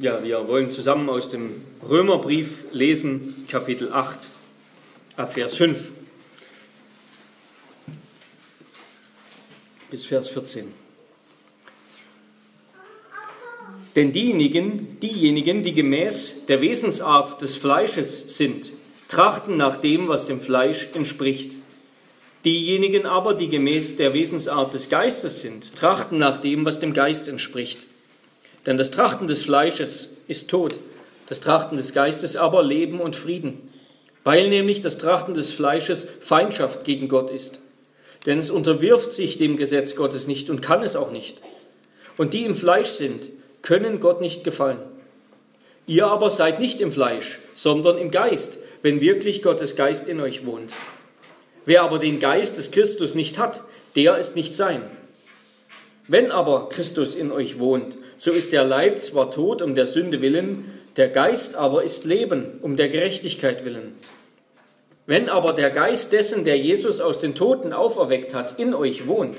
Ja, wir wollen zusammen aus dem Römerbrief lesen, Kapitel 8, ab Vers 5 bis Vers 14. Denn diejenigen, diejenigen, die gemäß der Wesensart des Fleisches sind, trachten nach dem, was dem Fleisch entspricht. Diejenigen aber, die gemäß der Wesensart des Geistes sind, trachten nach dem, was dem Geist entspricht. Denn das Trachten des Fleisches ist Tod, das Trachten des Geistes aber Leben und Frieden, weil nämlich das Trachten des Fleisches Feindschaft gegen Gott ist. Denn es unterwirft sich dem Gesetz Gottes nicht und kann es auch nicht. Und die im Fleisch sind, können Gott nicht gefallen. Ihr aber seid nicht im Fleisch, sondern im Geist, wenn wirklich Gottes Geist in euch wohnt. Wer aber den Geist des Christus nicht hat, der ist nicht sein. Wenn aber Christus in euch wohnt, so ist der Leib zwar tot um der Sünde willen, der Geist aber ist Leben um der Gerechtigkeit willen. Wenn aber der Geist dessen, der Jesus aus den Toten auferweckt hat, in euch wohnt,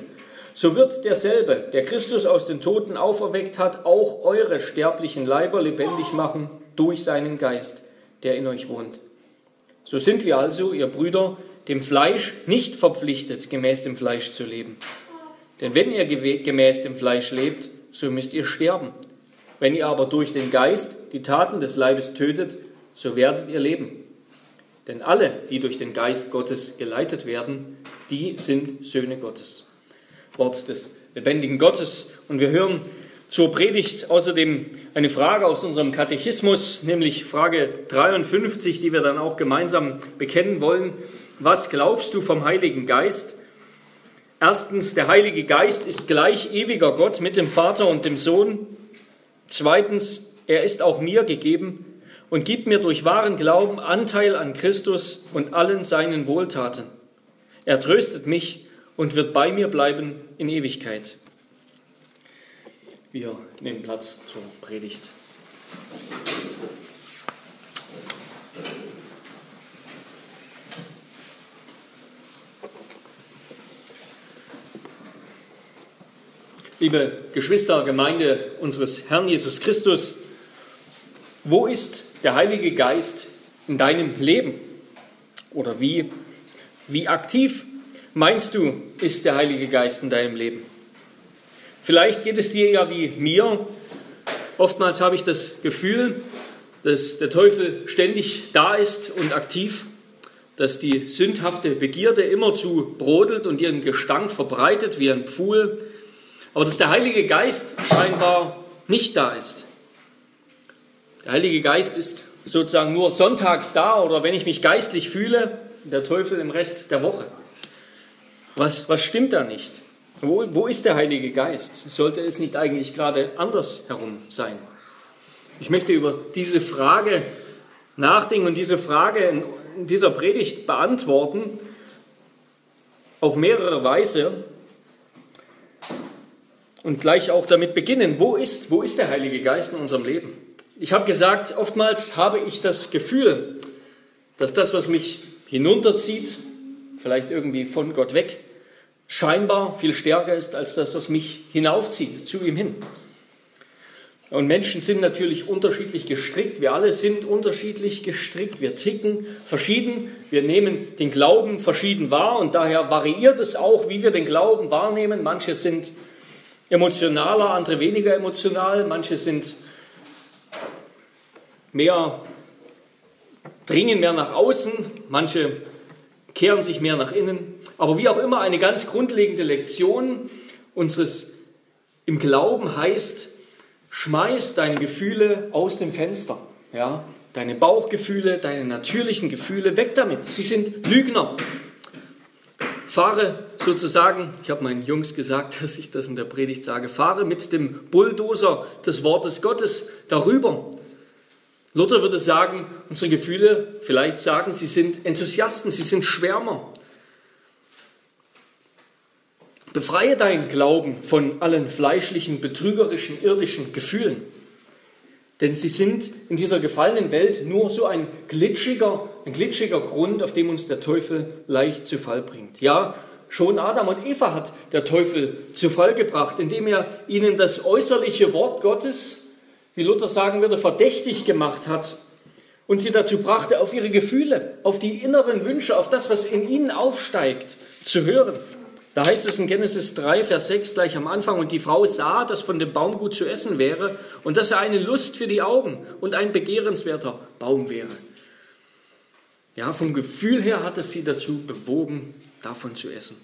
so wird derselbe, der Christus aus den Toten auferweckt hat, auch eure sterblichen Leiber lebendig machen durch seinen Geist, der in euch wohnt. So sind wir also, ihr Brüder, dem Fleisch nicht verpflichtet, gemäß dem Fleisch zu leben. Denn wenn ihr gemäß dem Fleisch lebt, so müsst ihr sterben. Wenn ihr aber durch den Geist die Taten des Leibes tötet, so werdet ihr leben. Denn alle, die durch den Geist Gottes geleitet werden, die sind Söhne Gottes. Wort des lebendigen Gottes. Und wir hören zur Predigt außerdem eine Frage aus unserem Katechismus, nämlich Frage 53, die wir dann auch gemeinsam bekennen wollen. Was glaubst du vom Heiligen Geist? Erstens, der Heilige Geist ist gleich ewiger Gott mit dem Vater und dem Sohn. Zweitens, er ist auch mir gegeben und gibt mir durch wahren Glauben Anteil an Christus und allen seinen Wohltaten. Er tröstet mich und wird bei mir bleiben in Ewigkeit. Wir nehmen Platz zur Predigt. Liebe Geschwister, Gemeinde unseres Herrn Jesus Christus, wo ist der Heilige Geist in deinem Leben? Oder wie, wie aktiv meinst du, ist der Heilige Geist in deinem Leben? Vielleicht geht es dir ja wie mir. Oftmals habe ich das Gefühl, dass der Teufel ständig da ist und aktiv, dass die sündhafte Begierde immerzu brodelt und ihren Gestank verbreitet wie ein Pfuhl aber dass der Heilige Geist scheinbar nicht da ist. Der Heilige Geist ist sozusagen nur sonntags da oder wenn ich mich geistlich fühle, der Teufel im Rest der Woche. Was, was stimmt da nicht? Wo, wo ist der Heilige Geist? Sollte es nicht eigentlich gerade andersherum sein? Ich möchte über diese Frage nachdenken und diese Frage in dieser Predigt beantworten auf mehrere Weise und gleich auch damit beginnen. Wo ist, wo ist der Heilige Geist in unserem Leben? Ich habe gesagt, oftmals habe ich das Gefühl, dass das, was mich hinunterzieht, vielleicht irgendwie von Gott weg, scheinbar viel stärker ist als das, was mich hinaufzieht, zu ihm hin. Und Menschen sind natürlich unterschiedlich gestrickt. Wir alle sind unterschiedlich gestrickt. Wir ticken verschieden. Wir nehmen den Glauben verschieden wahr und daher variiert es auch, wie wir den Glauben wahrnehmen. Manche sind emotionaler, andere weniger emotional. Manche sind mehr, dringen mehr nach außen, manche kehren sich mehr nach innen. Aber wie auch immer, eine ganz grundlegende Lektion unseres im Glauben heißt, schmeiß deine Gefühle aus dem Fenster. Ja? Deine Bauchgefühle, deine natürlichen Gefühle, weg damit. Sie sind Lügner fahre sozusagen, ich habe meinen Jungs gesagt, dass ich das in der Predigt sage, fahre mit dem Bulldozer des Wortes Gottes darüber. Luther würde sagen, unsere Gefühle vielleicht sagen, sie sind Enthusiasten, sie sind Schwärmer. Befreie deinen Glauben von allen fleischlichen, betrügerischen, irdischen Gefühlen. Denn sie sind in dieser gefallenen Welt nur so ein glitschiger, ein glitschiger Grund, auf dem uns der Teufel leicht zu Fall bringt. Ja, schon Adam und Eva hat der Teufel zu Fall gebracht, indem er ihnen das äußerliche Wort Gottes wie Luther sagen würde, verdächtig gemacht hat und sie dazu brachte, auf ihre Gefühle, auf die inneren Wünsche, auf das, was in ihnen aufsteigt, zu hören. Da heißt es in Genesis 3, Vers 6 gleich am Anfang, und die Frau sah, dass von dem Baum gut zu essen wäre und dass er eine Lust für die Augen und ein begehrenswerter Baum wäre. Ja, vom Gefühl her hat es sie dazu bewogen, davon zu essen.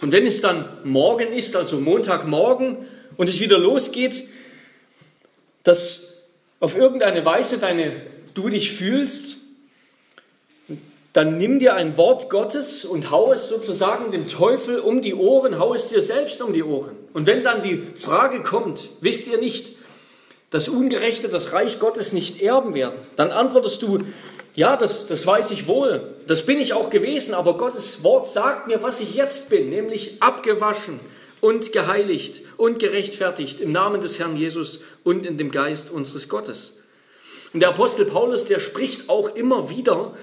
Und wenn es dann morgen ist, also Montagmorgen, und es wieder losgeht, dass auf irgendeine Weise deine, du dich fühlst, dann nimm dir ein Wort Gottes und hau es sozusagen dem Teufel um die Ohren, hau es dir selbst um die Ohren. Und wenn dann die Frage kommt, wisst ihr nicht, dass Ungerechte das Reich Gottes nicht erben werden, dann antwortest du, ja, das, das weiß ich wohl, das bin ich auch gewesen, aber Gottes Wort sagt mir, was ich jetzt bin, nämlich abgewaschen und geheiligt und gerechtfertigt im Namen des Herrn Jesus und in dem Geist unseres Gottes. Und der Apostel Paulus, der spricht auch immer wieder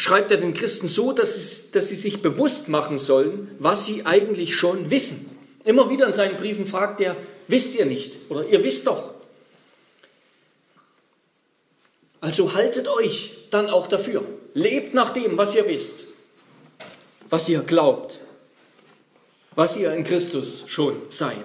schreibt er den Christen so, dass, es, dass sie sich bewusst machen sollen, was sie eigentlich schon wissen. Immer wieder in seinen Briefen fragt er, wisst ihr nicht oder ihr wisst doch. Also haltet euch dann auch dafür. Lebt nach dem, was ihr wisst, was ihr glaubt, was ihr in Christus schon seid.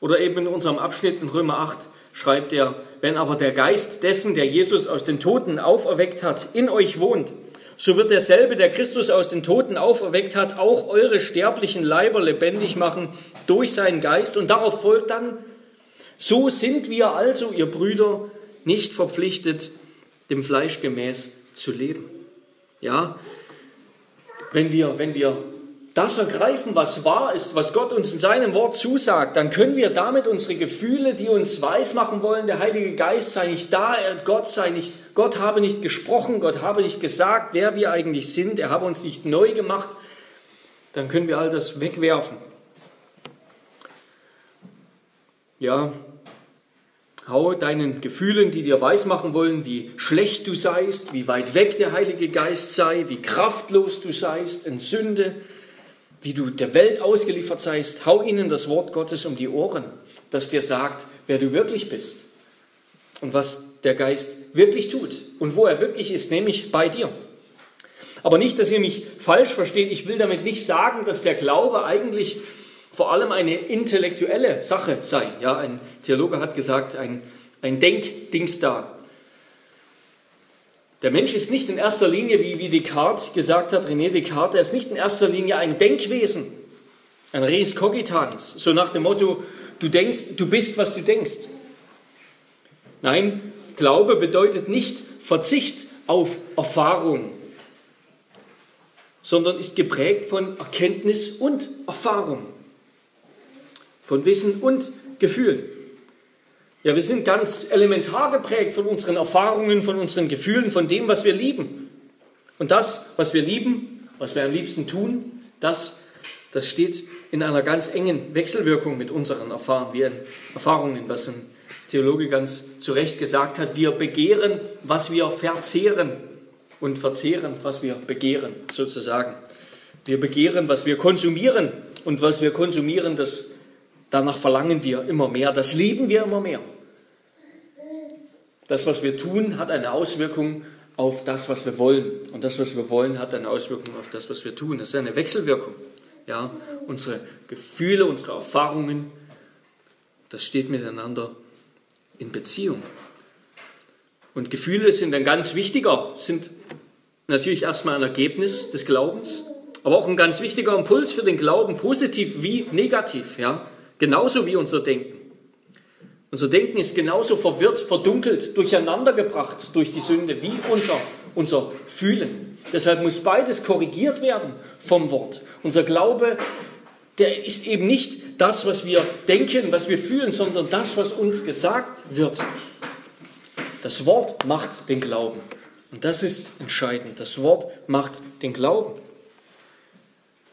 Oder eben in unserem Abschnitt in Römer 8, schreibt er, wenn aber der Geist dessen, der Jesus aus den Toten auferweckt hat, in euch wohnt, so wird derselbe, der Christus aus den Toten auferweckt hat, auch eure sterblichen Leiber lebendig machen durch seinen Geist. Und darauf folgt dann, so sind wir also, ihr Brüder, nicht verpflichtet, dem Fleisch gemäß zu leben. Ja, wenn wir, wenn wir das ergreifen, was wahr ist, was Gott uns in seinem Wort zusagt, dann können wir damit unsere Gefühle, die uns weismachen wollen, der Heilige Geist sei nicht da, Gott sei nicht, Gott habe nicht gesprochen, Gott habe nicht gesagt, wer wir eigentlich sind, er habe uns nicht neu gemacht, dann können wir all das wegwerfen. Ja, hau deinen Gefühlen, die dir weismachen wollen, wie schlecht du seist, wie weit weg der Heilige Geist sei, wie kraftlos du seist in Sünde, wie du der Welt ausgeliefert seist, hau ihnen das Wort Gottes um die Ohren, das dir sagt, wer du wirklich bist und was der Geist wirklich tut und wo er wirklich ist, nämlich bei dir. Aber nicht, dass ihr mich falsch versteht, ich will damit nicht sagen, dass der Glaube eigentlich vor allem eine intellektuelle Sache sei. Ja, ein Theologe hat gesagt, ein, ein Denkdings da. Der Mensch ist nicht in erster Linie, wie, wie Descartes gesagt hat, René Descartes, er ist nicht in erster Linie ein Denkwesen, ein Res cogitans, so nach dem Motto, du denkst, du bist, was du denkst. Nein, Glaube bedeutet nicht Verzicht auf Erfahrung, sondern ist geprägt von Erkenntnis und Erfahrung, von Wissen und Gefühl. Ja, wir sind ganz elementar geprägt von unseren Erfahrungen, von unseren Gefühlen, von dem, was wir lieben. Und das, was wir lieben, was wir am liebsten tun, das, das steht in einer ganz engen Wechselwirkung mit unseren Erfahrungen, was ein Theologe ganz zu Recht gesagt hat. Wir begehren, was wir verzehren und verzehren, was wir begehren, sozusagen. Wir begehren, was wir konsumieren und was wir konsumieren, das danach verlangen wir immer mehr, das lieben wir immer mehr. Das, was wir tun, hat eine Auswirkung auf das, was wir wollen. Und das, was wir wollen, hat eine Auswirkung auf das, was wir tun. Das ist eine Wechselwirkung. Ja, unsere Gefühle, unsere Erfahrungen, das steht miteinander in Beziehung. Und Gefühle sind ein ganz wichtiger, sind natürlich erstmal ein Ergebnis des Glaubens, aber auch ein ganz wichtiger Impuls für den Glauben, positiv wie negativ, ja, genauso wie unser Denken. Unser Denken ist genauso verwirrt, verdunkelt, durcheinandergebracht durch die Sünde wie unser, unser Fühlen. Deshalb muss beides korrigiert werden vom Wort. Unser Glaube, der ist eben nicht das, was wir denken, was wir fühlen, sondern das, was uns gesagt wird. Das Wort macht den Glauben. Und das ist entscheidend. Das Wort macht den Glauben.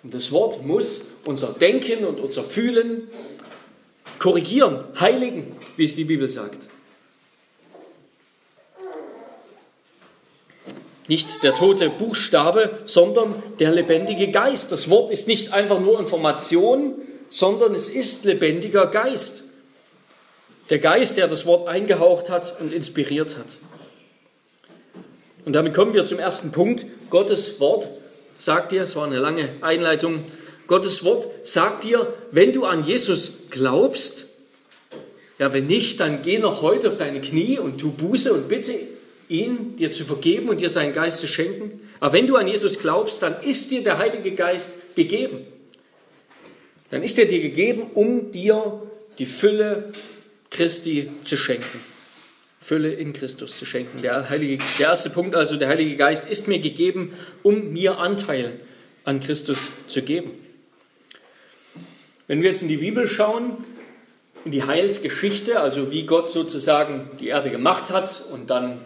Und das Wort muss unser Denken und unser Fühlen korrigieren, heiligen, wie es die Bibel sagt. Nicht der tote Buchstabe, sondern der lebendige Geist. Das Wort ist nicht einfach nur Information, sondern es ist lebendiger Geist, Der Geist, der das Wort eingehaucht hat und inspiriert hat. Und damit kommen wir zum ersten Punkt. Gottes Wort sagt dir, es war eine lange Einleitung, Gottes Wort sagt dir, wenn du an Jesus glaubst, ja, wenn nicht, dann geh noch heute auf deine Knie und tu Buße und bitte ihn, dir zu vergeben und dir seinen Geist zu schenken. Aber wenn du an Jesus glaubst, dann ist dir der Heilige Geist gegeben. Dann ist er dir gegeben, um dir die Fülle Christi zu schenken. Fülle in Christus zu schenken. Der, Heilige, der erste Punkt also, der Heilige Geist ist mir gegeben, um mir Anteil an Christus zu geben. Wenn wir jetzt in die Bibel schauen, in die Heilsgeschichte, also wie Gott sozusagen die Erde gemacht hat und dann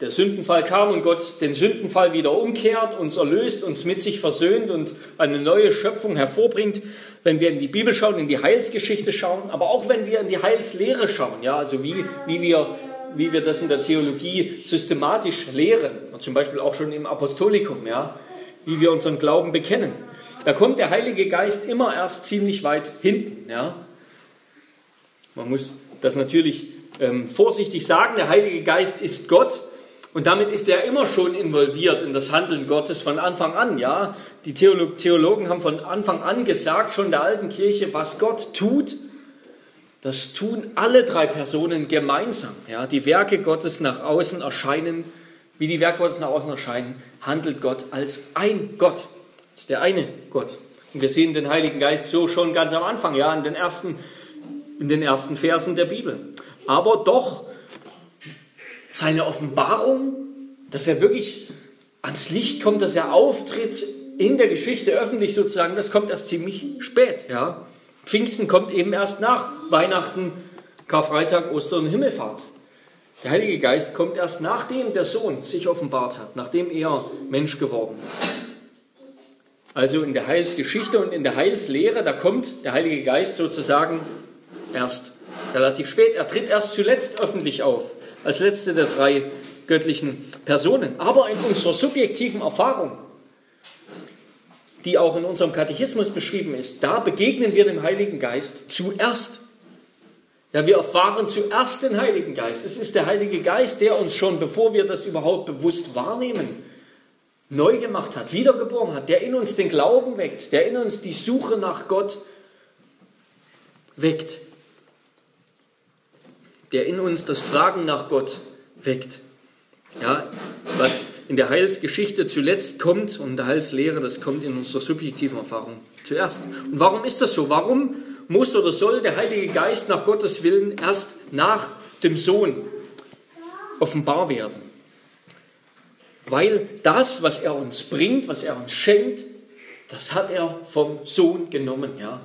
der Sündenfall kam und Gott den Sündenfall wieder umkehrt, uns erlöst, uns mit sich versöhnt und eine neue Schöpfung hervorbringt, wenn wir in die Bibel schauen, in die Heilsgeschichte schauen, aber auch wenn wir in die Heilslehre schauen, ja, also wie, wie, wir, wie wir das in der Theologie systematisch lehren, zum Beispiel auch schon im Apostolikum, ja, wie wir unseren Glauben bekennen. Da kommt der Heilige Geist immer erst ziemlich weit hinten. Ja. Man muss das natürlich ähm, vorsichtig sagen, der Heilige Geist ist Gott, und damit ist er immer schon involviert in das Handeln Gottes von Anfang an. Ja, die Theologen haben von Anfang an gesagt, schon der alten Kirche, was Gott tut, das tun alle drei Personen gemeinsam. Ja, die Werke Gottes nach außen erscheinen, wie die Werke Gottes nach außen erscheinen, handelt Gott als ein Gott. Das ist der eine Gott. Und wir sehen den Heiligen Geist so schon ganz am Anfang, ja, in den ersten, in den ersten Versen der Bibel. Aber doch seine Offenbarung, dass er wirklich ans Licht kommt, dass er auftritt in der Geschichte öffentlich sozusagen, das kommt erst ziemlich spät. Ja. Pfingsten kommt eben erst nach Weihnachten, Karfreitag, Ostern und Himmelfahrt. Der Heilige Geist kommt erst nachdem der Sohn sich offenbart hat, nachdem er Mensch geworden ist. Also in der Heilsgeschichte und in der Heilslehre, da kommt der Heilige Geist sozusagen erst relativ spät. Er tritt erst zuletzt öffentlich auf als letzte der drei göttlichen Personen. Aber in unserer subjektiven Erfahrung, die auch in unserem Katechismus beschrieben ist, da begegnen wir dem Heiligen Geist zuerst. Ja, wir erfahren zuerst den Heiligen Geist. Es ist der Heilige Geist, der uns schon, bevor wir das überhaupt bewusst wahrnehmen, neu gemacht hat, wiedergeboren hat, der in uns den Glauben weckt, der in uns die Suche nach Gott weckt der in uns das Fragen nach Gott weckt. Ja, was in der Heilsgeschichte zuletzt kommt und der Heilslehre, das kommt in unserer subjektiven Erfahrung zuerst. Und warum ist das so? Warum muss oder soll der Heilige Geist nach Gottes Willen erst nach dem Sohn offenbar werden? Weil das, was er uns bringt, was er uns schenkt, das hat er vom Sohn genommen. Ja?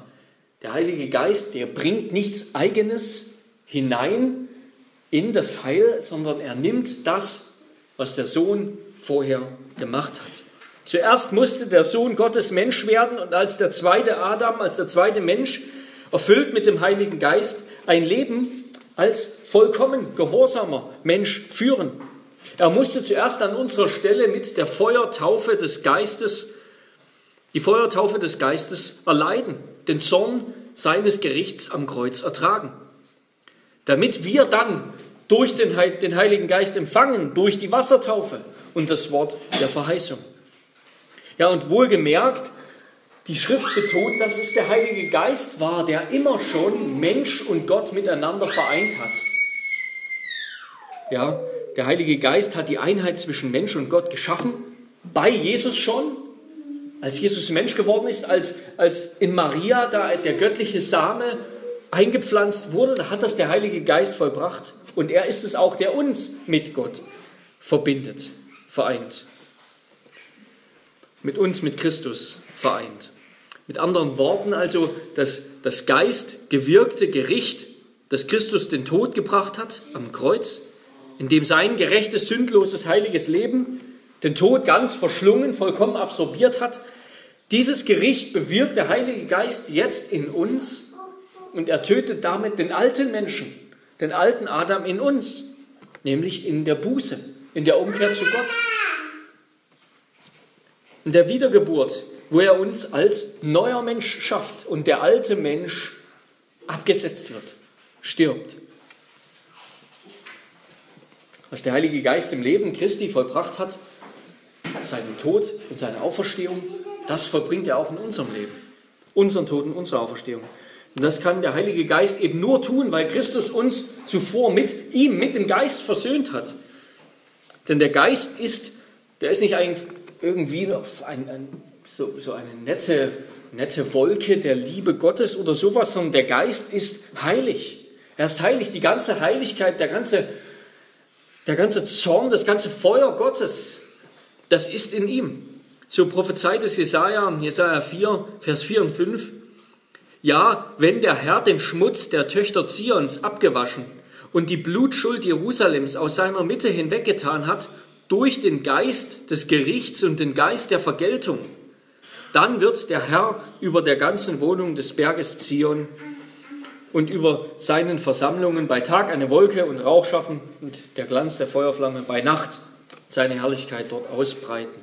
Der Heilige Geist, der bringt nichts Eigenes, hinein in das Heil, sondern er nimmt das, was der Sohn vorher gemacht hat. Zuerst musste der Sohn Gottes Mensch werden und als der zweite Adam, als der zweite Mensch, erfüllt mit dem Heiligen Geist, ein Leben als vollkommen gehorsamer Mensch führen. Er musste zuerst an unserer Stelle mit der Feuertaufe des Geistes, die Feuertaufe des Geistes erleiden, den Zorn seines Gerichts am Kreuz ertragen damit wir dann durch den, den Heiligen Geist empfangen, durch die Wassertaufe und das Wort der Verheißung. Ja, und wohlgemerkt, die Schrift betont, dass es der Heilige Geist war, der immer schon Mensch und Gott miteinander vereint hat. Ja, der Heilige Geist hat die Einheit zwischen Mensch und Gott geschaffen, bei Jesus schon, als Jesus Mensch geworden ist, als, als in Maria da der göttliche Same eingepflanzt wurde, da hat das der Heilige Geist vollbracht. Und er ist es auch, der uns mit Gott verbindet, vereint. Mit uns, mit Christus vereint. Mit anderen Worten also, dass das Geist gewirkte Gericht, das Christus den Tod gebracht hat am Kreuz, in dem sein gerechtes, sündloses, heiliges Leben den Tod ganz verschlungen, vollkommen absorbiert hat. Dieses Gericht bewirkt der Heilige Geist jetzt in uns und er tötet damit den alten Menschen, den alten Adam in uns, nämlich in der Buße, in der Umkehr zu Gott. In der Wiedergeburt, wo er uns als neuer Mensch schafft und der alte Mensch abgesetzt wird, stirbt. Was der Heilige Geist im Leben Christi vollbracht hat, seinen Tod und seine Auferstehung, das vollbringt er auch in unserem Leben. Unseren Tod und unsere Auferstehung. Und das kann der Heilige Geist eben nur tun, weil Christus uns zuvor mit ihm, mit dem Geist versöhnt hat. Denn der Geist ist, der ist nicht irgendwie ein, ein, so, so eine nette, nette Wolke der Liebe Gottes oder sowas, sondern der Geist ist heilig. Er ist heilig. Die ganze Heiligkeit, der ganze, der ganze Zorn, das ganze Feuer Gottes, das ist in ihm. So prophezeit es Jesaja, Jesaja 4, Vers 4 und 5. Ja, wenn der Herr den Schmutz der Töchter Zions abgewaschen und die Blutschuld Jerusalems aus seiner Mitte hinweggetan hat, durch den Geist des Gerichts und den Geist der Vergeltung, dann wird der Herr über der ganzen Wohnung des Berges Zion und über seinen Versammlungen bei Tag eine Wolke und Rauch schaffen und der Glanz der Feuerflamme bei Nacht seine Herrlichkeit dort ausbreiten.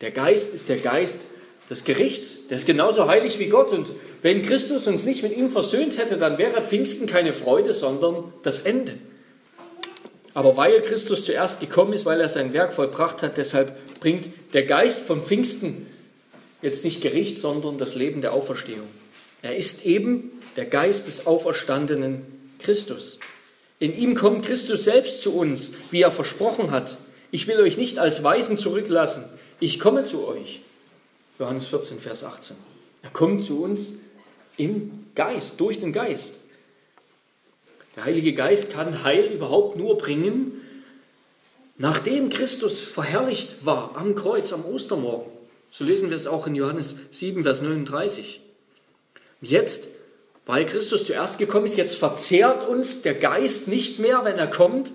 Der Geist ist der Geist des Gerichts. Der ist genauso heilig wie Gott. Und wenn Christus uns nicht mit ihm versöhnt hätte, dann wäre Pfingsten keine Freude, sondern das Ende. Aber weil Christus zuerst gekommen ist, weil er sein Werk vollbracht hat, deshalb bringt der Geist vom Pfingsten jetzt nicht Gericht, sondern das Leben der Auferstehung. Er ist eben der Geist des auferstandenen Christus. In ihm kommt Christus selbst zu uns, wie er versprochen hat. Ich will euch nicht als Weisen zurücklassen. Ich komme zu euch. Johannes 14, Vers 18. Er kommt zu uns im Geist, durch den Geist. Der Heilige Geist kann Heil überhaupt nur bringen, nachdem Christus verherrlicht war am Kreuz am Ostermorgen. So lesen wir es auch in Johannes 7, Vers 39. Jetzt, weil Christus zuerst gekommen ist, jetzt verzehrt uns der Geist nicht mehr, wenn er kommt,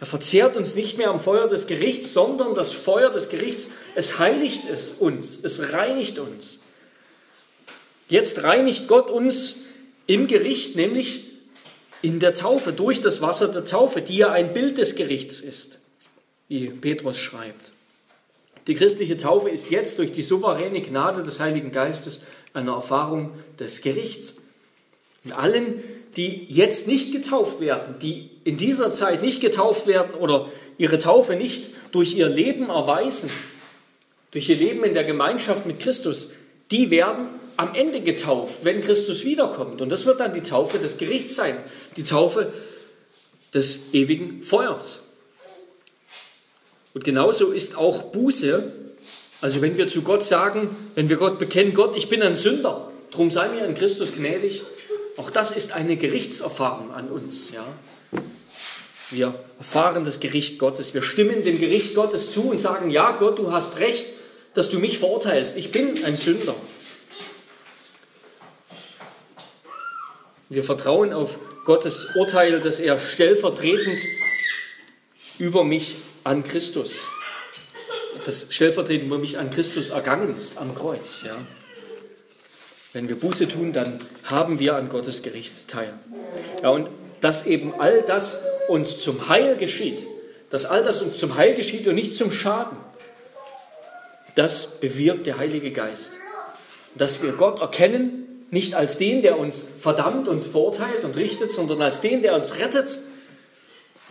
er verzehrt uns nicht mehr am Feuer des Gerichts, sondern das Feuer des Gerichts, es heiligt es uns, es reinigt uns. Jetzt reinigt Gott uns im Gericht, nämlich in der Taufe, durch das Wasser der Taufe, die ja ein Bild des Gerichts ist, wie Petrus schreibt. Die christliche Taufe ist jetzt durch die souveräne Gnade des Heiligen Geistes eine Erfahrung des Gerichts. Und allen, die jetzt nicht getauft werden, die in dieser Zeit nicht getauft werden oder ihre Taufe nicht durch ihr Leben erweisen, durch ihr Leben in der Gemeinschaft mit Christus, die werden am Ende getauft, wenn Christus wiederkommt. Und das wird dann die Taufe des Gerichts sein, die Taufe des ewigen Feuers. Und genauso ist auch Buße, also wenn wir zu Gott sagen, wenn wir Gott bekennen, Gott, ich bin ein Sünder, drum sei mir in Christus gnädig, auch das ist eine Gerichtserfahrung an uns. Ja? Wir erfahren das Gericht Gottes. Wir stimmen dem Gericht Gottes zu und sagen, ja Gott, du hast recht, dass du mich verurteilst. Ich bin ein Sünder. Wir vertrauen auf Gottes Urteil, dass er stellvertretend über mich an Christus, das stellvertretend über mich an Christus ergangen ist, am Kreuz. Ja. Wenn wir Buße tun, dann haben wir an Gottes Gericht teil. Ja, und dass eben all das uns zum Heil geschieht, dass all das uns zum Heil geschieht und nicht zum Schaden, das bewirkt der Heilige Geist. Dass wir Gott erkennen, nicht als den, der uns verdammt und verurteilt und richtet, sondern als den, der uns rettet.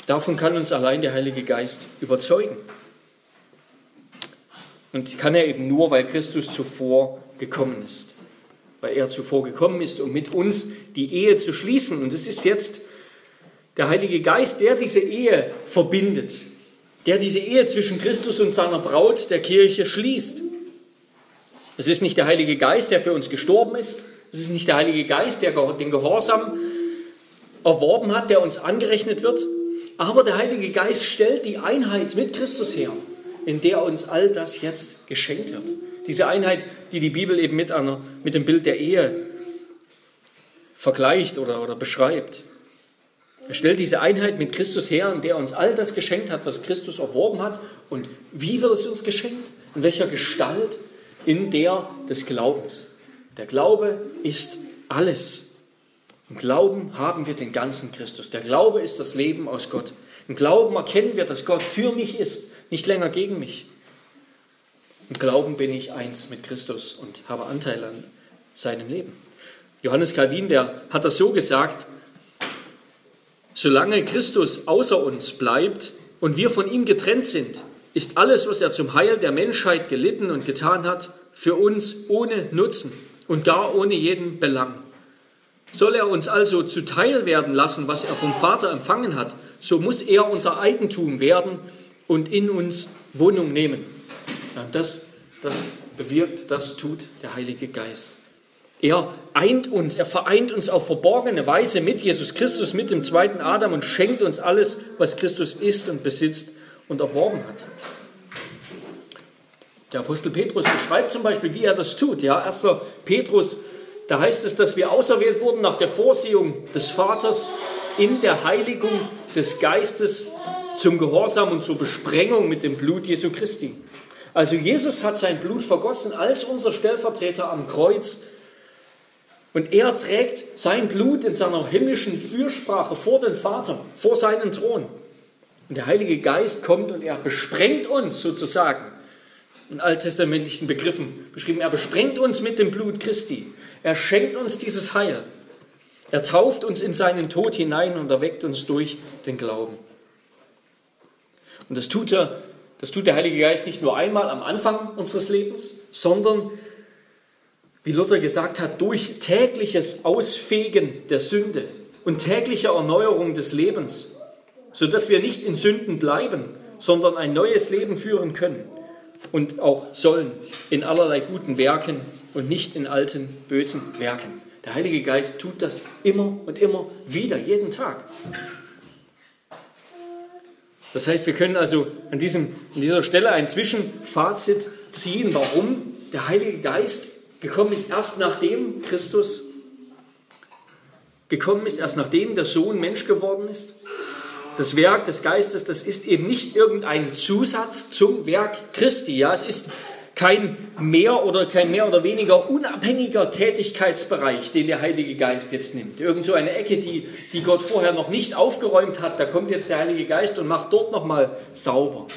Davon kann uns allein der Heilige Geist überzeugen. Und kann er eben nur, weil Christus zuvor gekommen ist weil er zuvor gekommen ist, um mit uns die Ehe zu schließen. Und es ist jetzt der Heilige Geist, der diese Ehe verbindet, der diese Ehe zwischen Christus und seiner Braut, der Kirche, schließt. Es ist nicht der Heilige Geist, der für uns gestorben ist. Es ist nicht der Heilige Geist, der den Gehorsam erworben hat, der uns angerechnet wird. Aber der Heilige Geist stellt die Einheit mit Christus her, in der uns all das jetzt geschenkt wird. Diese Einheit, die die Bibel eben mit, einer, mit dem Bild der Ehe vergleicht oder, oder beschreibt. Er stellt diese Einheit mit Christus her, in der uns all das geschenkt hat, was Christus erworben hat. Und wie wird es uns geschenkt? In welcher Gestalt? In der des Glaubens. Der Glaube ist alles. Im Glauben haben wir den ganzen Christus. Der Glaube ist das Leben aus Gott. Im Glauben erkennen wir, dass Gott für mich ist, nicht länger gegen mich. Im Glauben bin ich eins mit Christus und habe Anteil an seinem Leben. Johannes Calvin, der hat das so gesagt, solange Christus außer uns bleibt, und wir von ihm getrennt sind, ist alles, was er zum Heil der Menschheit gelitten und getan hat, für uns ohne Nutzen und gar ohne jeden Belang. Soll er uns also zuteil werden lassen, was er vom Vater empfangen hat, so muss er unser Eigentum werden und in uns Wohnung nehmen. Ja, das, das bewirkt, das tut der Heilige Geist. Er eint uns, er vereint uns auf verborgene Weise mit Jesus Christus, mit dem zweiten Adam und schenkt uns alles, was Christus ist und besitzt und erworben hat. Der Apostel Petrus beschreibt zum Beispiel, wie er das tut. Ja, 1. Petrus, da heißt es, dass wir auserwählt wurden nach der Vorsehung des Vaters in der Heiligung des Geistes zum Gehorsam und zur Besprengung mit dem Blut Jesu Christi. Also Jesus hat sein Blut vergossen als unser Stellvertreter am Kreuz und er trägt sein Blut in seiner himmlischen Fürsprache vor den Vater, vor seinen Thron. Und der Heilige Geist kommt und er besprengt uns sozusagen, in alttestamentlichen Begriffen beschrieben, er besprengt uns mit dem Blut Christi. Er schenkt uns dieses Heil. Er tauft uns in seinen Tod hinein und erweckt uns durch den Glauben. Und das tut er, das tut der Heilige Geist nicht nur einmal am Anfang unseres Lebens, sondern wie Luther gesagt hat, durch tägliches Ausfegen der Sünde und tägliche Erneuerung des Lebens, sodass wir nicht in Sünden bleiben, sondern ein neues Leben führen können und auch sollen in allerlei guten Werken und nicht in alten bösen Werken. Der Heilige Geist tut das immer und immer wieder, jeden Tag. Das heißt, wir können also an, diesem, an dieser Stelle ein Zwischenfazit ziehen, warum der Heilige Geist gekommen ist erst nachdem Christus gekommen ist, erst nachdem der Sohn Mensch geworden ist. Das Werk des Geistes, das ist eben nicht irgendein Zusatz zum Werk Christi. Ja, es ist kein mehr oder kein mehr oder weniger unabhängiger Tätigkeitsbereich, den der Heilige Geist jetzt nimmt. Irgend so eine Ecke, die, die Gott vorher noch nicht aufgeräumt hat, da kommt jetzt der Heilige Geist und macht dort nochmal sauber.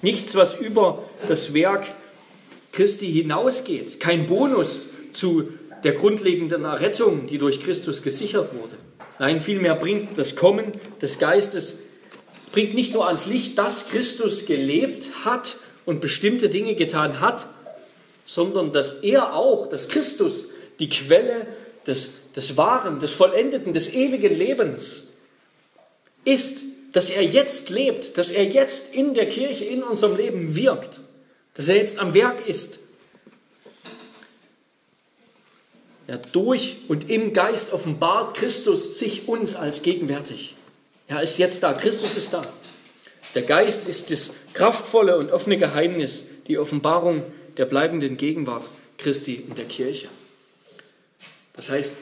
Nichts, was über das Werk Christi hinausgeht, kein Bonus zu der grundlegenden Errettung, die durch Christus gesichert wurde. Nein, vielmehr bringt das Kommen des Geistes, bringt nicht nur ans Licht, dass Christus gelebt hat und bestimmte Dinge getan hat, sondern dass er auch, dass Christus die Quelle des, des wahren, des vollendeten, des ewigen Lebens ist, dass er jetzt lebt, dass er jetzt in der Kirche, in unserem Leben wirkt dass er jetzt am Werk ist. Ja, durch und im Geist offenbart Christus sich uns als gegenwärtig. Er ist jetzt da, Christus ist da. Der Geist ist das kraftvolle und offene Geheimnis, die Offenbarung der bleibenden Gegenwart Christi in der Kirche. Das heißt,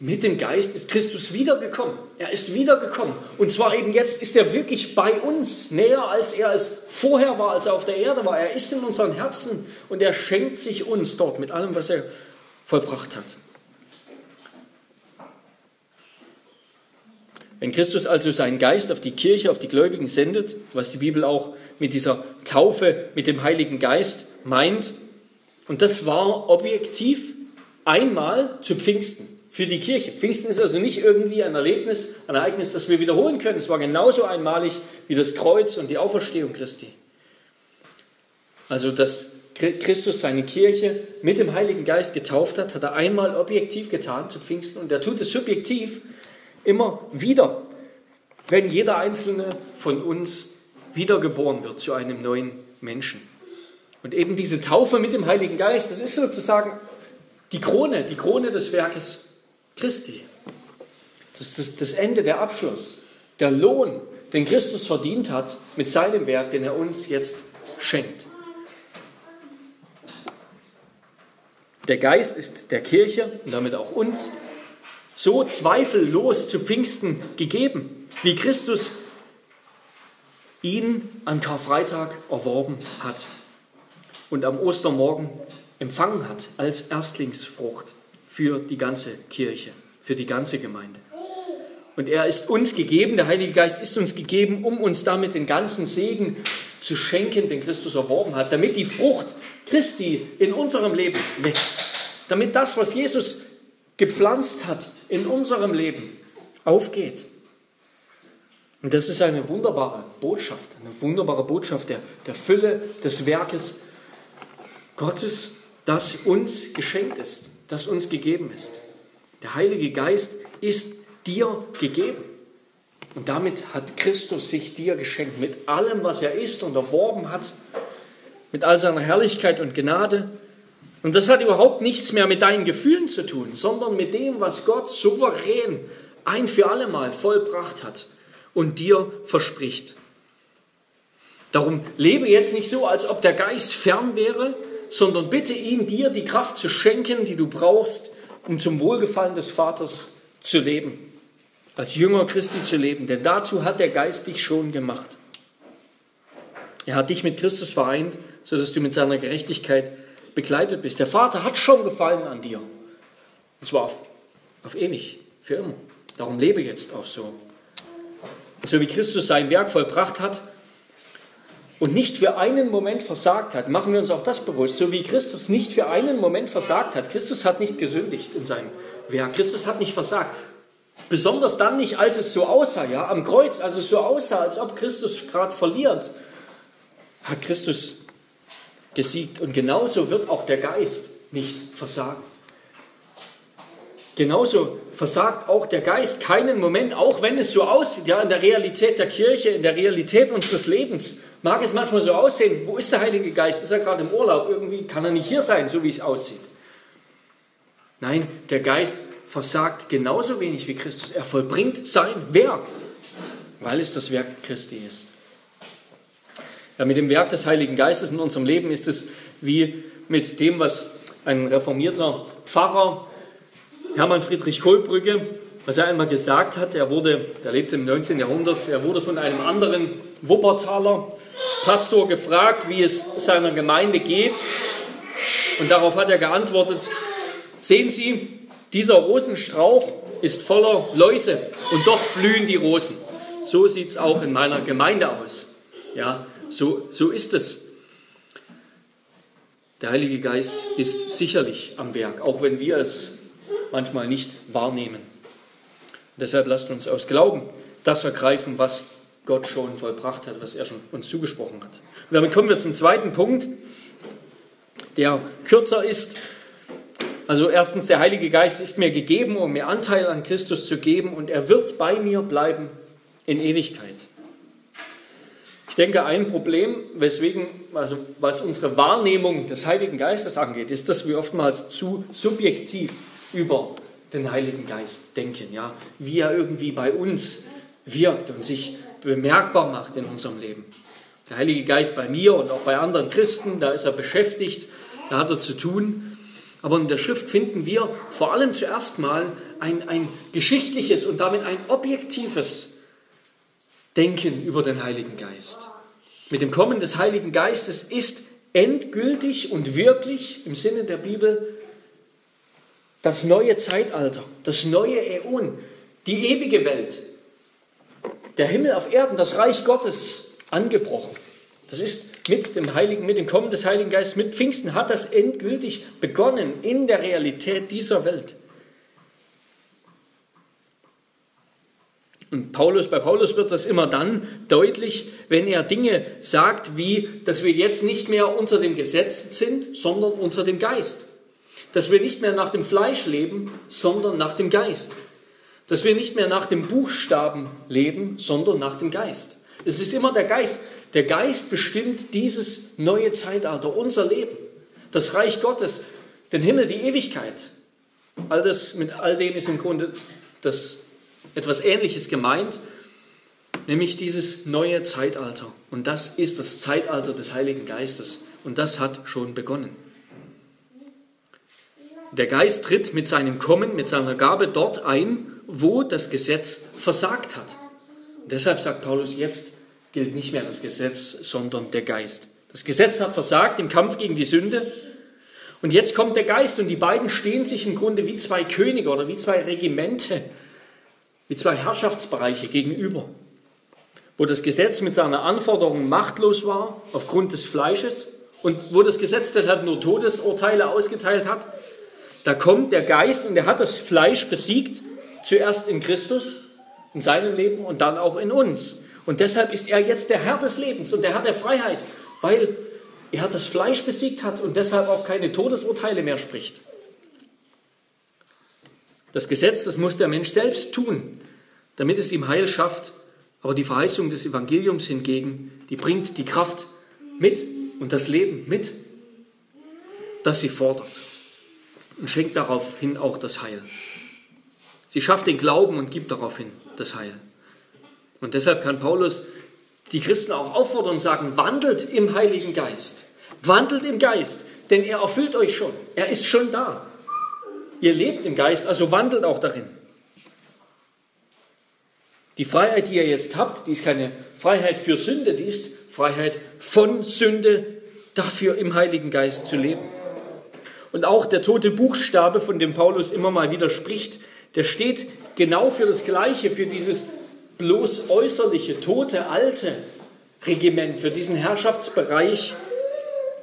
mit dem Geist ist Christus wiedergekommen. Er ist wiedergekommen. Und zwar eben jetzt ist er wirklich bei uns, näher als er es vorher war, als er auf der Erde war. Er ist in unseren Herzen und er schenkt sich uns dort mit allem, was er vollbracht hat. Wenn Christus also seinen Geist auf die Kirche, auf die Gläubigen sendet, was die Bibel auch mit dieser Taufe mit dem Heiligen Geist meint, und das war objektiv einmal zu Pfingsten für die Kirche. Pfingsten ist also nicht irgendwie ein Erlebnis, ein Ereignis, das wir wiederholen können. Es war genauso einmalig wie das Kreuz und die Auferstehung Christi. Also, dass Christus seine Kirche mit dem Heiligen Geist getauft hat, hat er einmal objektiv getan zu Pfingsten und er tut es subjektiv immer wieder, wenn jeder einzelne von uns wiedergeboren wird zu einem neuen Menschen. Und eben diese Taufe mit dem Heiligen Geist, das ist sozusagen die Krone, die Krone des Werkes Christi. Das ist das Ende, der Abschluss, der Lohn, den Christus verdient hat mit seinem Werk, den er uns jetzt schenkt. Der Geist ist der Kirche und damit auch uns so zweifellos zu Pfingsten gegeben, wie Christus ihn an Karfreitag erworben hat und am Ostermorgen empfangen hat als Erstlingsfrucht für die ganze Kirche, für die ganze Gemeinde. Und er ist uns gegeben, der Heilige Geist ist uns gegeben, um uns damit den ganzen Segen zu schenken, den Christus erworben hat, damit die Frucht Christi in unserem Leben wächst, damit das, was Jesus gepflanzt hat, in unserem Leben aufgeht. Und das ist eine wunderbare Botschaft, eine wunderbare Botschaft der, der Fülle des Werkes Gottes, das uns geschenkt ist, das uns gegeben ist. Der Heilige Geist ist dir gegeben. Und damit hat Christus sich dir geschenkt, mit allem, was er ist und erworben hat, mit all seiner Herrlichkeit und Gnade. Und das hat überhaupt nichts mehr mit deinen Gefühlen zu tun, sondern mit dem, was Gott souverän ein für allemal vollbracht hat und dir verspricht. Darum lebe jetzt nicht so, als ob der Geist fern wäre, sondern bitte ihn, dir die Kraft zu schenken, die du brauchst, um zum Wohlgefallen des Vaters zu leben als Jünger Christi zu leben, denn dazu hat der Geist dich schon gemacht. Er hat dich mit Christus vereint, sodass du mit seiner Gerechtigkeit begleitet bist. Der Vater hat schon Gefallen an dir. Und zwar auf, auf ewig, für immer. Darum lebe jetzt auch so. So wie Christus sein Werk vollbracht hat und nicht für einen Moment versagt hat, machen wir uns auch das bewusst. So wie Christus nicht für einen Moment versagt hat. Christus hat nicht gesündigt in seinem Werk. Christus hat nicht versagt. Besonders dann nicht, als es so aussah, ja, am Kreuz, als es so aussah, als ob Christus gerade verliert, hat Christus gesiegt. Und genauso wird auch der Geist nicht versagen. Genauso versagt auch der Geist keinen Moment, auch wenn es so aussieht, ja, in der Realität der Kirche, in der Realität unseres Lebens, mag es manchmal so aussehen, wo ist der Heilige Geist? Ist er gerade im Urlaub? Irgendwie kann er nicht hier sein, so wie es aussieht. Nein, der Geist versagt genauso wenig wie Christus. Er vollbringt sein Werk, weil es das Werk Christi ist. Ja, mit dem Werk des Heiligen Geistes in unserem Leben ist es wie mit dem, was ein reformierter Pfarrer, Hermann Friedrich Kohlbrücke, was er einmal gesagt hat. Er wurde, er lebte im 19. Jahrhundert, er wurde von einem anderen Wuppertaler Pastor gefragt, wie es seiner Gemeinde geht. Und darauf hat er geantwortet, sehen Sie, dieser Rosenstrauch ist voller Läuse und doch blühen die Rosen. So sieht es auch in meiner Gemeinde aus. Ja, so, so ist es. Der Heilige Geist ist sicherlich am Werk, auch wenn wir es manchmal nicht wahrnehmen. Deshalb lasst uns aus Glauben das ergreifen, was Gott schon vollbracht hat, was er schon uns zugesprochen hat. Und damit kommen wir zum zweiten Punkt, der kürzer ist, also erstens, der Heilige Geist ist mir gegeben, um mir Anteil an Christus zu geben und er wird bei mir bleiben in Ewigkeit. Ich denke, ein Problem, weswegen, also was unsere Wahrnehmung des Heiligen Geistes angeht, ist, dass wir oftmals zu subjektiv über den Heiligen Geist denken, ja, wie er irgendwie bei uns wirkt und sich bemerkbar macht in unserem Leben. Der Heilige Geist bei mir und auch bei anderen Christen, da ist er beschäftigt, da hat er zu tun. Aber in der Schrift finden wir vor allem zuerst mal ein, ein geschichtliches und damit ein objektives Denken über den Heiligen Geist. Mit dem Kommen des Heiligen Geistes ist endgültig und wirklich im Sinne der Bibel das neue Zeitalter, das neue Äon, die ewige Welt, der Himmel auf Erden, das Reich Gottes angebrochen. Das ist mit dem Heiligen, mit dem Kommen des Heiligen Geistes, mit Pfingsten hat das endgültig begonnen in der Realität dieser Welt. Und Paulus, bei Paulus wird das immer dann deutlich, wenn er Dinge sagt, wie, dass wir jetzt nicht mehr unter dem Gesetz sind, sondern unter dem Geist. Dass wir nicht mehr nach dem Fleisch leben, sondern nach dem Geist. Dass wir nicht mehr nach dem Buchstaben leben, sondern nach dem Geist. Es ist immer der Geist. Der Geist bestimmt dieses neue Zeitalter, unser Leben, das Reich Gottes, den Himmel, die Ewigkeit. All das, mit all dem ist im Grunde das etwas Ähnliches gemeint, nämlich dieses neue Zeitalter. Und das ist das Zeitalter des Heiligen Geistes. Und das hat schon begonnen. Der Geist tritt mit seinem Kommen, mit seiner Gabe dort ein, wo das Gesetz versagt hat. Und deshalb sagt Paulus jetzt, gilt nicht mehr das Gesetz, sondern der Geist. Das Gesetz hat versagt im Kampf gegen die Sünde. Und jetzt kommt der Geist und die beiden stehen sich im Grunde wie zwei Könige oder wie zwei Regimente, wie zwei Herrschaftsbereiche gegenüber. Wo das Gesetz mit seiner Anforderung machtlos war aufgrund des Fleisches und wo das Gesetz deshalb nur Todesurteile ausgeteilt hat, da kommt der Geist und er hat das Fleisch besiegt, zuerst in Christus in seinem Leben und dann auch in uns. Und deshalb ist er jetzt der Herr des Lebens und der Herr der Freiheit, weil er das Fleisch besiegt hat und deshalb auch keine Todesurteile mehr spricht. Das Gesetz, das muss der Mensch selbst tun, damit es ihm Heil schafft. Aber die Verheißung des Evangeliums hingegen, die bringt die Kraft mit und das Leben mit, das sie fordert und schenkt daraufhin auch das Heil. Sie schafft den Glauben und gibt daraufhin das Heil. Und deshalb kann Paulus die Christen auch auffordern und sagen, wandelt im Heiligen Geist. Wandelt im Geist, denn er erfüllt euch schon. Er ist schon da. Ihr lebt im Geist, also wandelt auch darin. Die Freiheit, die ihr jetzt habt, die ist keine Freiheit für Sünde, die ist Freiheit von Sünde, dafür im Heiligen Geist zu leben. Und auch der tote Buchstabe, von dem Paulus immer mal wieder spricht, der steht genau für das Gleiche, für dieses bloß äußerliche, tote, alte Regiment, für diesen Herrschaftsbereich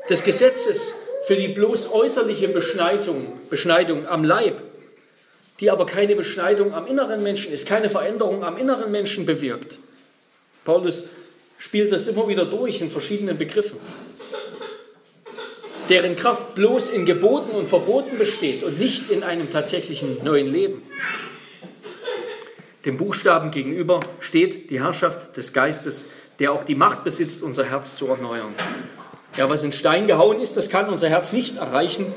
des Gesetzes, für die bloß äußerliche Beschneidung, Beschneidung am Leib, die aber keine Beschneidung am inneren Menschen ist, keine Veränderung am inneren Menschen bewirkt. Paulus spielt das immer wieder durch in verschiedenen Begriffen, deren Kraft bloß in Geboten und Verboten besteht und nicht in einem tatsächlichen neuen Leben. Dem Buchstaben gegenüber steht die Herrschaft des Geistes, der auch die Macht besitzt, unser Herz zu erneuern. Ja, was in Stein gehauen ist, das kann unser Herz nicht erreichen,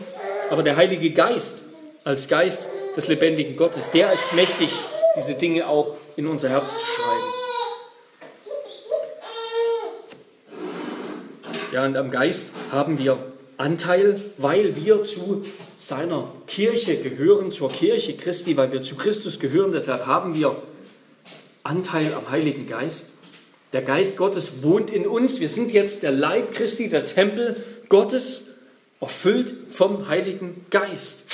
aber der Heilige Geist als Geist des lebendigen Gottes, der ist mächtig, diese Dinge auch in unser Herz zu schreiben. Ja, und am Geist haben wir Anteil, weil wir zu seiner Kirche gehören, zur Kirche Christi, weil wir zu Christus gehören. Deshalb haben wir Anteil am Heiligen Geist. Der Geist Gottes wohnt in uns. Wir sind jetzt der Leib Christi, der Tempel Gottes, erfüllt vom Heiligen Geist.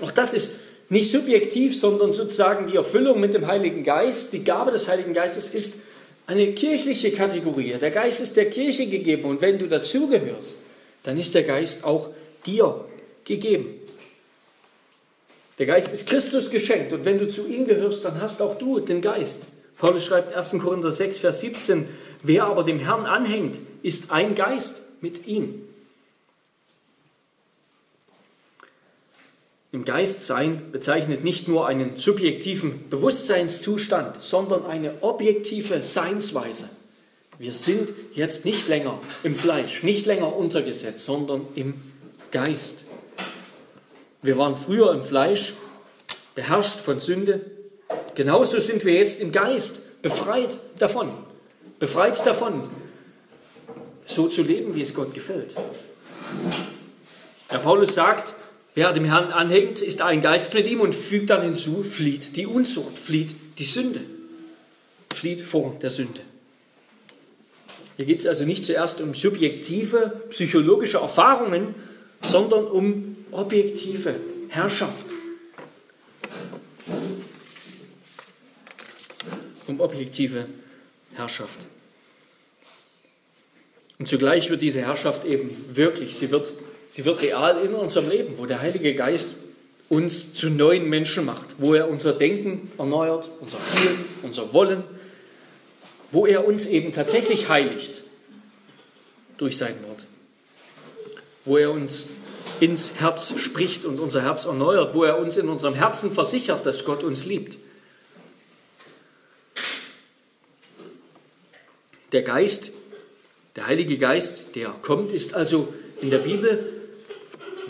Auch das ist nicht subjektiv, sondern sozusagen die Erfüllung mit dem Heiligen Geist, die Gabe des Heiligen Geistes ist eine kirchliche Kategorie. Der Geist ist der Kirche gegeben und wenn du dazugehörst, dann ist der Geist auch dir gegeben. Der Geist ist Christus geschenkt und wenn du zu ihm gehörst, dann hast auch du den Geist. Paulus schreibt 1. Korinther 6, Vers 17, wer aber dem Herrn anhängt, ist ein Geist mit ihm. Im Geist sein bezeichnet nicht nur einen subjektiven Bewusstseinszustand, sondern eine objektive Seinsweise. Wir sind jetzt nicht länger im Fleisch, nicht länger untergesetzt, sondern im Geist. Wir waren früher im Fleisch, beherrscht von Sünde. Genauso sind wir jetzt im Geist, befreit davon. Befreit davon, so zu leben, wie es Gott gefällt. Der Paulus sagt, wer dem Herrn anhängt, ist ein Geist mit ihm und fügt dann hinzu, flieht die Unzucht, flieht die Sünde, flieht vor der Sünde. Hier geht es also nicht zuerst um subjektive psychologische Erfahrungen, sondern um objektive Herrschaft. Um objektive Herrschaft. Und zugleich wird diese Herrschaft eben wirklich, sie wird, sie wird real in unserem Leben, wo der Heilige Geist uns zu neuen Menschen macht, wo er unser Denken erneuert, unser Fühlen, unser Wollen, wo er uns eben tatsächlich heiligt durch sein Wort, wo er uns ins Herz spricht und unser Herz erneuert, wo er uns in unserem Herzen versichert, dass Gott uns liebt. Der Geist, der Heilige Geist, der kommt, ist also in der Bibel,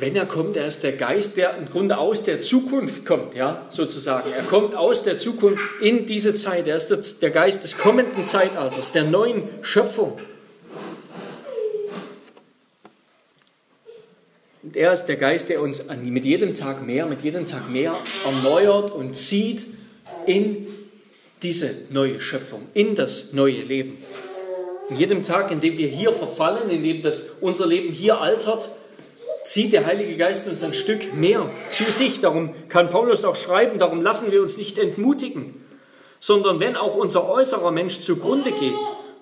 wenn er kommt, er ist der Geist, der im Grunde aus der Zukunft kommt, ja, sozusagen. Er kommt aus der Zukunft in diese Zeit. Er ist der Geist des kommenden Zeitalters, der neuen Schöpfung. Und er ist der Geist, der uns mit jedem Tag mehr, mit jedem Tag mehr erneuert und zieht in diese neue Schöpfung, in das neue Leben. In jedem Tag, in dem wir hier verfallen, in dem das, unser Leben hier altert, zieht der Heilige Geist uns ein Stück mehr zu sich. Darum kann Paulus auch schreiben, darum lassen wir uns nicht entmutigen, sondern wenn auch unser äußerer Mensch zugrunde geht,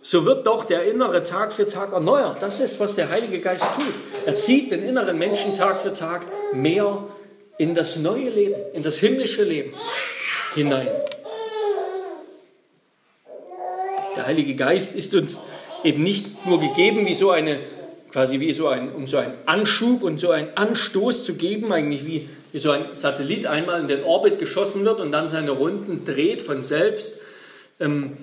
so wird doch der innere Tag für Tag erneuert. Das ist, was der Heilige Geist tut. Er zieht den inneren Menschen Tag für Tag mehr in das neue Leben, in das himmlische Leben hinein. Der Heilige Geist ist uns eben nicht nur gegeben wie so eine, quasi wie so ein, um so einen Anschub und so einen Anstoß zu geben, eigentlich wie, wie so ein Satellit einmal in den Orbit geschossen wird und dann seine Runden dreht von selbst ähm,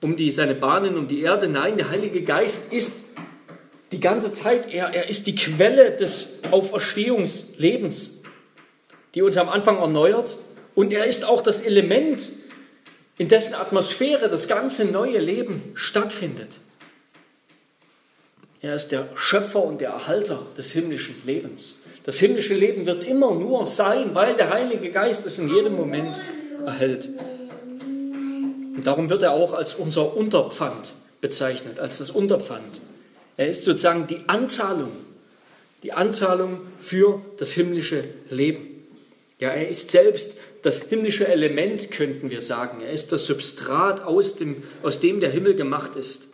um die, seine Bahnen um die Erde. Nein, der Heilige Geist ist die ganze Zeit, er, er ist die Quelle des Auferstehungslebens, die uns am Anfang erneuert und er ist auch das Element, in dessen Atmosphäre das ganze neue Leben stattfindet. Er ist der Schöpfer und der Erhalter des himmlischen Lebens. Das himmlische Leben wird immer nur sein, weil der Heilige Geist es in jedem Moment erhält. Und darum wird er auch als unser Unterpfand bezeichnet, als das Unterpfand. Er ist sozusagen die Anzahlung, die Anzahlung für das himmlische Leben. Ja, er ist selbst das himmlische Element, könnten wir sagen. Er ist das Substrat, aus dem, aus dem der Himmel gemacht ist.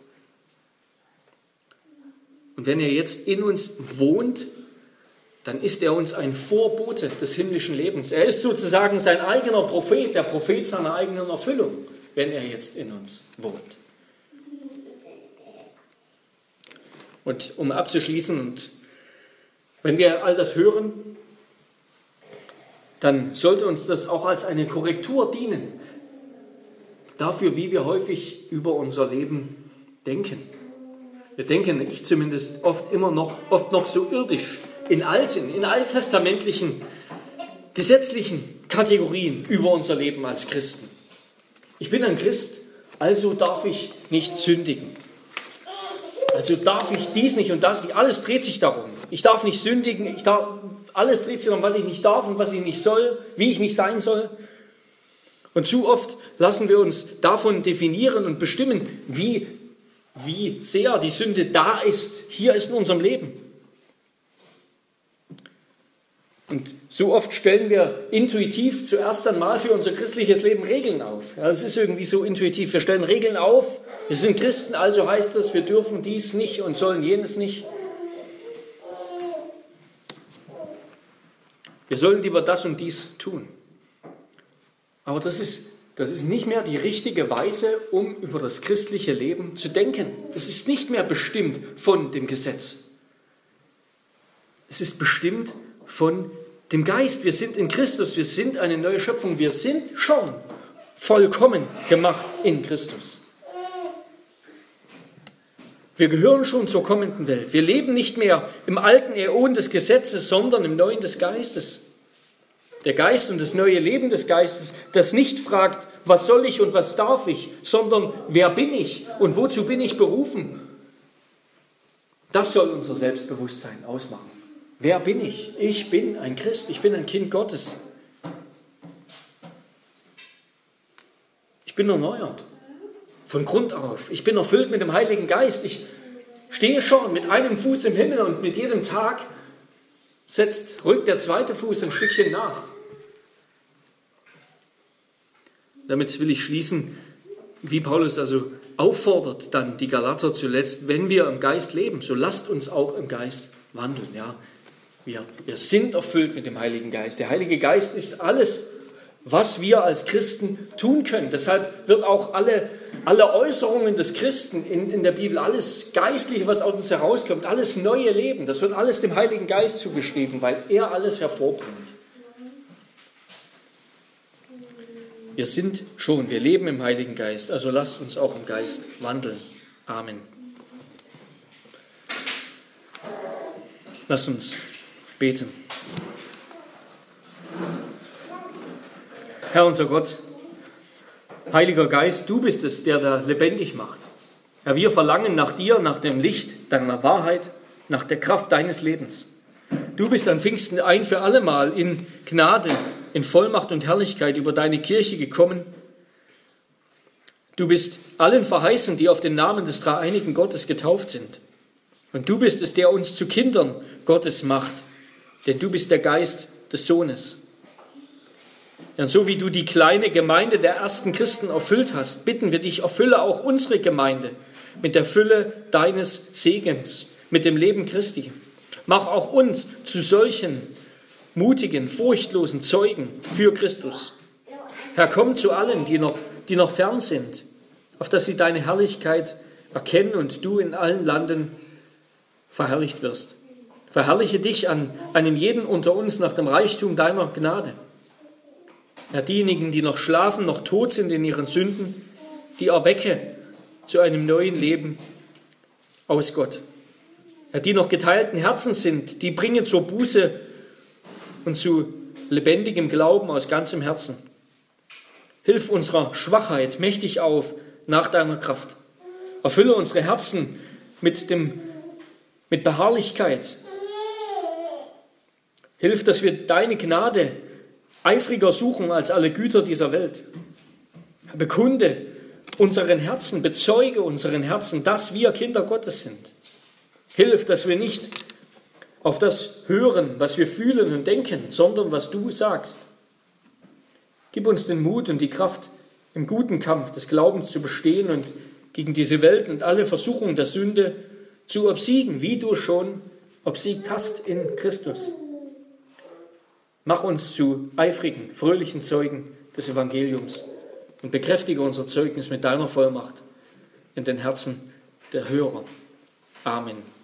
Und wenn er jetzt in uns wohnt, dann ist er uns ein Vorbote des himmlischen Lebens. Er ist sozusagen sein eigener Prophet, der Prophet seiner eigenen Erfüllung, wenn er jetzt in uns wohnt. Und um abzuschließen, und wenn wir all das hören, dann sollte uns das auch als eine Korrektur dienen dafür, wie wir häufig über unser Leben denken. Wir denken, ich zumindest, oft immer noch, oft noch so irdisch, in alten, in alttestamentlichen, gesetzlichen Kategorien über unser Leben als Christen. Ich bin ein Christ, also darf ich nicht sündigen. Also darf ich dies nicht und das nicht. Alles dreht sich darum. Ich darf nicht sündigen. Ich darf, alles dreht sich darum, was ich nicht darf und was ich nicht soll, wie ich nicht sein soll. Und zu oft lassen wir uns davon definieren und bestimmen, wie, wie sehr die Sünde da ist. Hier ist in unserem Leben. Und so oft stellen wir intuitiv zuerst einmal für unser christliches Leben Regeln auf. Ja, das ist irgendwie so intuitiv. Wir stellen Regeln auf. Wir sind Christen, also heißt das, wir dürfen dies nicht und sollen jenes nicht. Wir sollen lieber das und dies tun. Aber das ist, das ist nicht mehr die richtige Weise, um über das christliche Leben zu denken. Es ist nicht mehr bestimmt von dem Gesetz. Es ist bestimmt von dem Geist. Wir sind in Christus, wir sind eine neue Schöpfung, wir sind schon vollkommen gemacht in Christus. Wir gehören schon zur kommenden Welt. Wir leben nicht mehr im alten Äon des Gesetzes, sondern im neuen des Geistes. Der Geist und das neue Leben des Geistes, das nicht fragt, was soll ich und was darf ich, sondern wer bin ich und wozu bin ich berufen. Das soll unser Selbstbewusstsein ausmachen. Wer bin ich? Ich bin ein Christ, ich bin ein Kind Gottes. Ich bin erneuert. Von Grund auf. Ich bin erfüllt mit dem Heiligen Geist. Ich stehe schon mit einem Fuß im Himmel und mit jedem Tag setzt, rückt der zweite Fuß ein Stückchen nach. Damit will ich schließen, wie Paulus also auffordert dann die Galater zuletzt, wenn wir im Geist leben, so lasst uns auch im Geist wandeln. Ja, wir, wir sind erfüllt mit dem Heiligen Geist. Der Heilige Geist ist alles, was wir als Christen tun können. Deshalb wird auch alle, alle Äußerungen des Christen in, in der Bibel, alles Geistliche, was aus uns herauskommt, alles neue Leben, das wird alles dem Heiligen Geist zugeschrieben, weil er alles hervorbringt. Wir sind schon, wir leben im Heiligen Geist, also lasst uns auch im Geist wandeln. Amen. Lasst uns beten. Herr unser Gott, Heiliger Geist, du bist es, der da lebendig macht. Herr, wir verlangen nach dir, nach dem Licht deiner Wahrheit, nach der Kraft deines Lebens. Du bist an Pfingsten ein für allemal in Gnade, in Vollmacht und Herrlichkeit über deine Kirche gekommen. Du bist allen verheißen, die auf den Namen des dreieinigen Gottes getauft sind. Und du bist es, der uns zu Kindern Gottes macht, denn du bist der Geist des Sohnes. Und so wie du die kleine Gemeinde der ersten Christen erfüllt hast, bitten wir dich, erfülle auch unsere Gemeinde mit der Fülle deines Segens, mit dem Leben Christi. Mach auch uns zu solchen mutigen, furchtlosen Zeugen für Christus. Herr, komm zu allen, die noch, die noch fern sind auf dass sie deine Herrlichkeit erkennen und du in allen Landen verherrlicht wirst. Verherrliche dich an einem jeden unter uns nach dem Reichtum deiner Gnade. Herr, diejenigen, die noch schlafen, noch tot sind in ihren Sünden, die erwecke zu einem neuen Leben aus Gott. Herr, die noch geteilten Herzen sind, die bringen zur Buße und zu lebendigem Glauben aus ganzem Herzen. Hilf unserer Schwachheit mächtig auf nach deiner Kraft. Erfülle unsere Herzen mit, dem, mit Beharrlichkeit. Hilf, dass wir deine Gnade eifriger suchen als alle Güter dieser Welt. Bekunde unseren Herzen, bezeuge unseren Herzen, dass wir Kinder Gottes sind. Hilf, dass wir nicht auf das hören, was wir fühlen und denken, sondern was du sagst. Gib uns den Mut und die Kraft, im guten Kampf des Glaubens zu bestehen und gegen diese Welt und alle Versuchungen der Sünde zu obsiegen, wie du schon obsiegt hast in Christus. Mach uns zu eifrigen, fröhlichen Zeugen des Evangeliums und bekräftige unser Zeugnis mit deiner Vollmacht in den Herzen der Hörer. Amen.